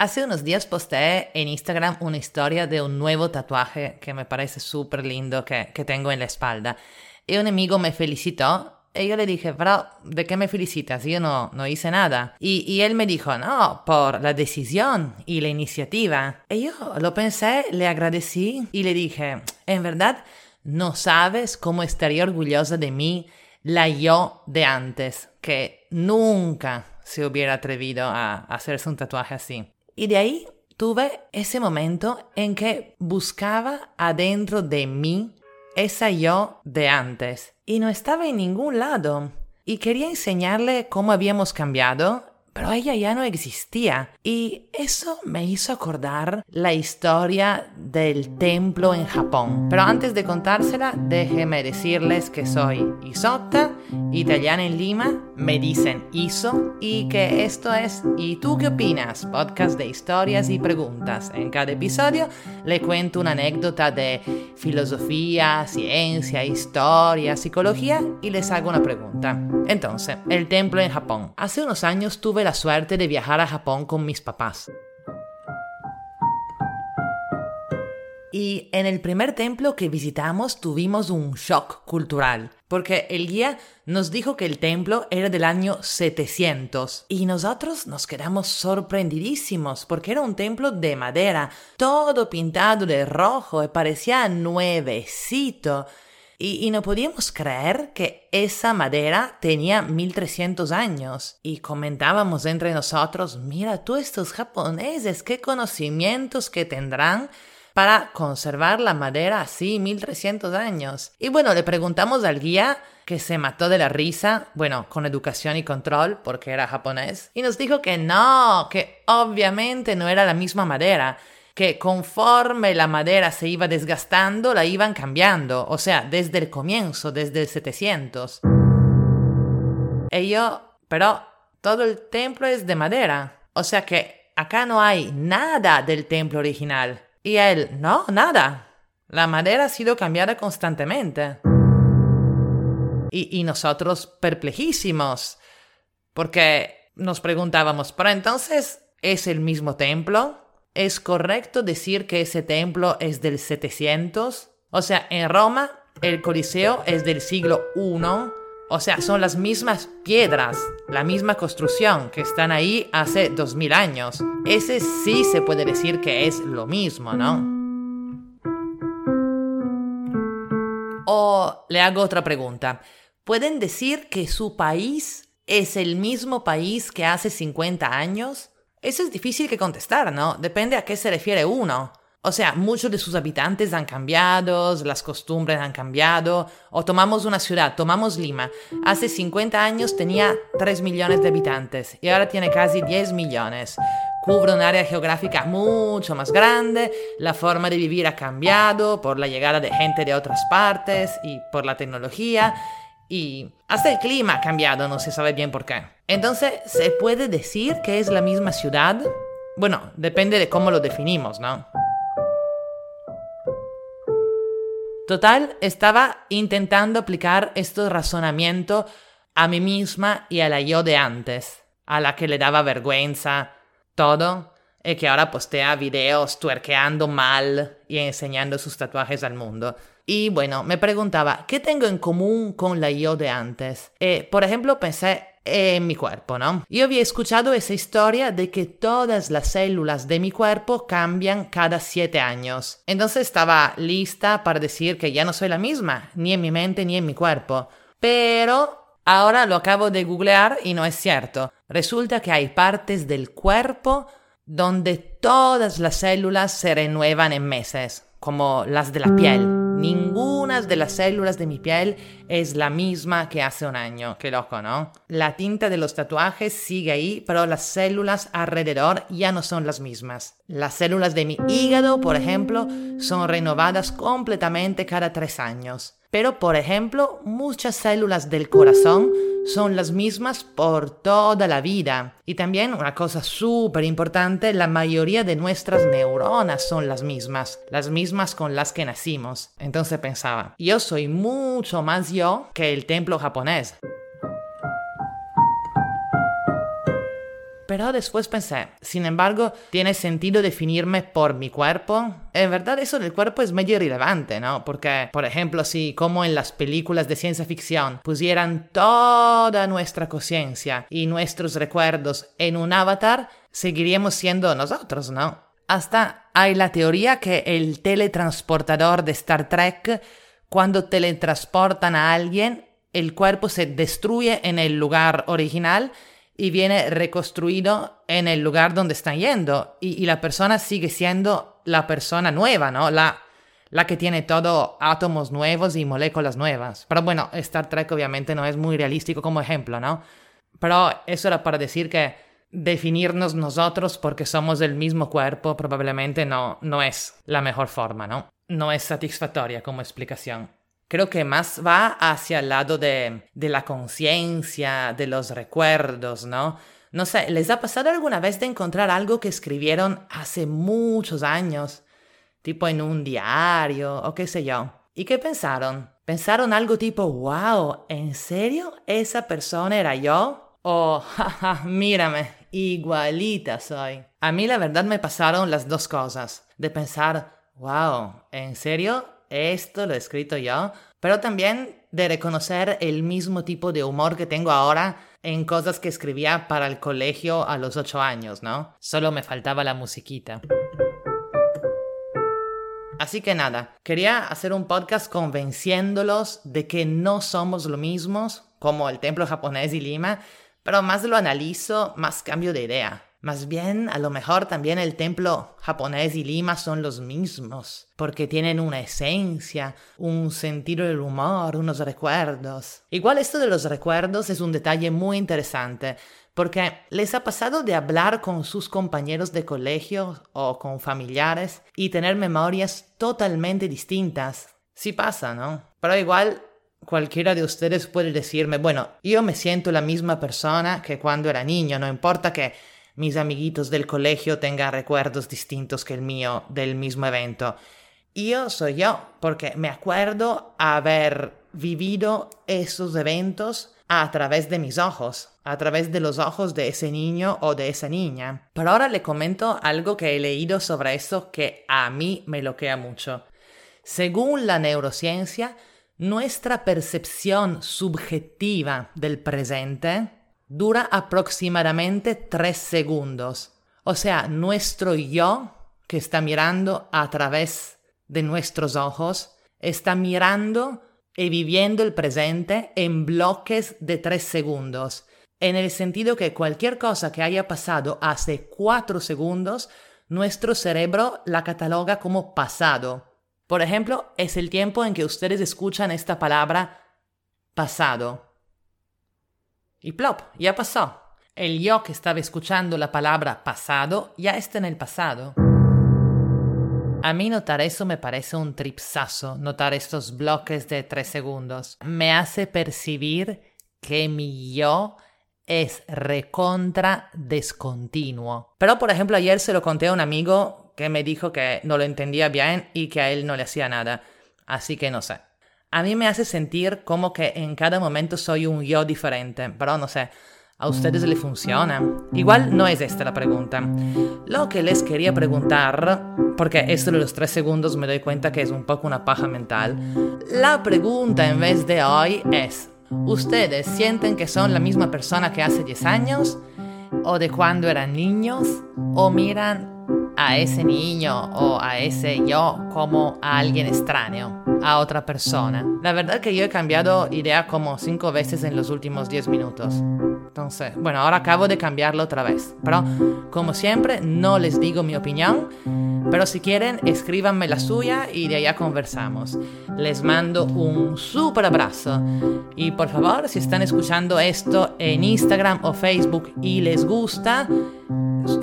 Hace unos días posteé en Instagram una historia de un nuevo tatuaje que me parece súper lindo que, que tengo en la espalda. Y un amigo me felicitó y yo le dije, pero ¿de qué me felicitas? Yo no, no hice nada. Y, y, él me dijo, no, por la decisión y la iniciativa. Y yo lo pensé, le agradecí y le dije, en verdad, no sabes cómo estaría orgullosa de mí la yo de antes, que nunca se hubiera atrevido a hacerse un tatuaje así. Y de ahí tuve ese momento en que buscaba adentro de mí esa yo de antes y no estaba en ningún lado. Y quería enseñarle cómo habíamos cambiado pero ella ya no existía. Y eso me hizo acordar la historia del templo en Japón. Pero antes de contársela, déjeme decirles que soy Isotta, italiana en Lima, me dicen Iso, y que esto es ¿Y tú qué opinas? Podcast de historias y preguntas. En cada episodio le cuento una anécdota de filosofía, ciencia, historia, psicología y les hago una pregunta. Entonces, el templo en Japón. Hace unos años tuve la suerte de viajar a Japón con mis papás. Y en el primer templo que visitamos tuvimos un shock cultural, porque el guía nos dijo que el templo era del año 700 y nosotros nos quedamos sorprendidísimos porque era un templo de madera, todo pintado de rojo y parecía nuevecito. Y, no podíamos creer que esa madera tenía 1300 años. Y comentábamos entre nosotros, mira tú estos japoneses, qué conocimientos que tendrán para conservar la madera así 1300 años. Y bueno, le preguntamos al guía que se mató de la risa, bueno, con educación y control, porque era japonés, y nos dijo que no, que obviamente no era la misma madera, que conforme la madera se iba desgastando, la iban cambiando, o sea, desde el comienzo, desde el 700. Y yo, pero todo el templo es de madera, o sea que acá no hay nada del templo original. Y él, no, nada. La madera ha sido cambiada constantemente. Y, y nosotros perplejísimos, porque nos preguntábamos, pero entonces, ¿es el mismo templo? ¿Es correcto decir que ese templo es del 700? O sea, en Roma el Coliseo es del siglo I. O sea, son las mismas piedras, la misma construcción que están ahí hace 2000 años. Ese sí se puede decir que es lo mismo, ¿no? O le hago otra pregunta. ¿Pueden decir que su país es el mismo país que hace 50 años? Eso es difícil que contestar, ¿no? Depende a qué se refiere uno. O sea, muchos de sus habitantes han cambiado, las costumbres han cambiado. O tomamos una ciudad, tomamos Lima. Hace 50 años tenía 3 millones de habitantes y ahora tiene casi 10 millones. Cubre un área geográfica mucho más grande, la forma de vivir ha cambiado por la llegada de gente de otras partes y por la tecnología. Y hasta el clima ha cambiado, no se sabe bien por qué. Entonces, ¿se puede decir que es la misma ciudad? Bueno, depende de cómo lo definimos, ¿no? Total, estaba intentando aplicar este razonamiento a mí misma y a la yo de antes, a la que le daba vergüenza, todo, y que ahora postea videos tuerqueando mal y enseñando sus tatuajes al mundo. Y bueno, me preguntaba, ¿qué tengo en común con la yo de antes? Eh, por ejemplo, pensé en mi cuerpo, ¿no? Yo había escuchado esa historia de que todas las células de mi cuerpo cambian cada siete años. Entonces estaba lista para decir que ya no soy la misma, ni en mi mente ni en mi cuerpo. Pero ahora lo acabo de googlear y no es cierto. Resulta que hay partes del cuerpo donde todas las células se renuevan en meses, como las de la piel. Ninguna de las células de mi piel es la misma que hace un año. Qué loco, ¿no? La tinta de los tatuajes sigue ahí, pero las células alrededor ya no son las mismas. Las células de mi hígado, por ejemplo, son renovadas completamente cada tres años. Pero, por ejemplo, muchas células del corazón son las mismas por toda la vida. Y también una cosa súper importante, la mayoría de nuestras neuronas son las mismas, las mismas con las que nacimos. Entonces pensaba, yo soy mucho más yo que el templo japonés. Pero después pensé, sin embargo, ¿tiene sentido definirme por mi cuerpo? En verdad eso del cuerpo es medio irrelevante, ¿no? Porque, por ejemplo, si como en las películas de ciencia ficción pusieran toda nuestra conciencia y nuestros recuerdos en un avatar, seguiríamos siendo nosotros, ¿no? Hasta hay la teoría que el teletransportador de Star Trek, cuando teletransportan a alguien, el cuerpo se destruye en el lugar original y viene reconstruido en el lugar donde están yendo. Y, la persona sigue siendo la persona nueva, ¿no? La, la que tiene todo átomos nuevos y moléculas nuevas. Pero bueno, Star Trek obviamente no es muy realístico como ejemplo, ¿no? Pero eso era para decir que definirnos nosotros porque somos del mismo cuerpo probablemente no, no es la mejor forma, ¿no? No es satisfactoria como explicación. Creo que más va hacia el lado de, de la conciencia, de los recuerdos, ¿no? No sé, ¿les ha pasado alguna vez de encontrar algo que escribieron hace muchos años? Tipo en un diario o qué sé yo. ¿Y qué pensaron? ¿Pensaron algo tipo, wow, ¿en serio? ¿Esa persona era yo? O, jaja, mírame, igualita soy. A mí la verdad me pasaron las dos cosas, de pensar, wow, ¿en serio? Esto lo he escrito yo, pero también de reconocer el mismo tipo de humor que tengo ahora en cosas que escribía para el colegio a los ocho años, ¿no? Solo me faltaba la musiquita. Así que nada, quería hacer un podcast convenciéndolos de que no somos lo mismos, como el templo japonés y Lima, pero más lo analizo, más cambio de idea. Más bien, a lo mejor también el templo japonés y Lima son los mismos, porque tienen una esencia, un sentido del humor, unos recuerdos. Igual esto de los recuerdos es un detalle muy interesante, porque les ha pasado de hablar con sus compañeros de colegio o con familiares y tener memorias totalmente distintas. Sí pasa, ¿no? Pero igual cualquiera de ustedes puede decirme, bueno, yo me siento la misma persona que cuando era niño, no importa que mis amiguitos del colegio tengan recuerdos distintos que el mío del mismo evento. Yo soy yo, porque me acuerdo haber vivido esos eventos a través de mis ojos, a través de los ojos de ese niño o de esa niña. Pero ahora le comento algo que he leído sobre eso que a mí me loquea mucho. Según la neurociencia, nuestra percepción subjetiva del presente dura aproximadamente tres segundos. O sea, nuestro yo, que está mirando a través de nuestros ojos, está mirando y viviendo el presente en bloques de tres segundos, en el sentido que cualquier cosa que haya pasado hace cuatro segundos, nuestro cerebro la cataloga como pasado. Por ejemplo, es el tiempo en que ustedes escuchan esta palabra pasado. Y plop, ya pasó. El yo que estaba escuchando la palabra pasado ya está en el pasado. A mí notar eso me parece un tripsazo, notar estos bloques de tres segundos. Me hace percibir que mi yo es recontra descontinuo. Pero por ejemplo ayer se lo conté a un amigo que me dijo que no lo entendía bien y que a él no le hacía nada. Así que no sé. A mí me hace sentir como que en cada momento soy un yo diferente, pero no sé. ¿A ustedes le funciona? Igual no es esta la pregunta. Lo que les quería preguntar, porque esto de los tres segundos me doy cuenta que es un poco una paja mental, la pregunta en vez de hoy es, ¿ustedes sienten que son la misma persona que hace 10 años? ¿O de cuando eran niños? ¿O miran a ese niño o a ese yo como a alguien extraño, a otra persona. La verdad que yo he cambiado idea como cinco veces en los últimos diez minutos. Entonces, bueno, ahora acabo de cambiarlo otra vez. Pero, como siempre, no les digo mi opinión. Pero si quieren, escríbanme la suya y de allá conversamos. Les mando un súper abrazo. Y por favor, si están escuchando esto en Instagram o Facebook y les gusta,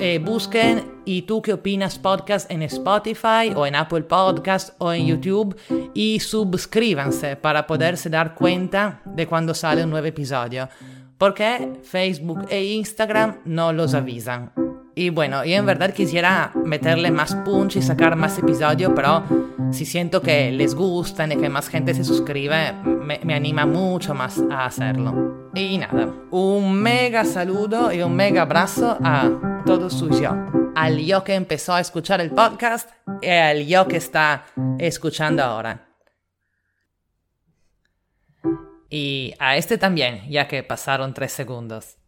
eh, busquen y tú qué opinas podcast en Spotify o en Apple Podcast o en YouTube y suscríbanse para poderse dar cuenta de cuando sale un nuevo episodio. Porque Facebook e Instagram no los avisan. Y bueno, yo en verdad quisiera meterle más punch y sacar más episodios, pero si siento que les gustan y que más gente se suscribe, me, me anima mucho más a hacerlo. Y nada, un mega saludo y un mega abrazo a todos sus yo. Al yo que empezó a escuchar el podcast y al yo que está escuchando ahora. Y a este también, ya que pasaron tres segundos.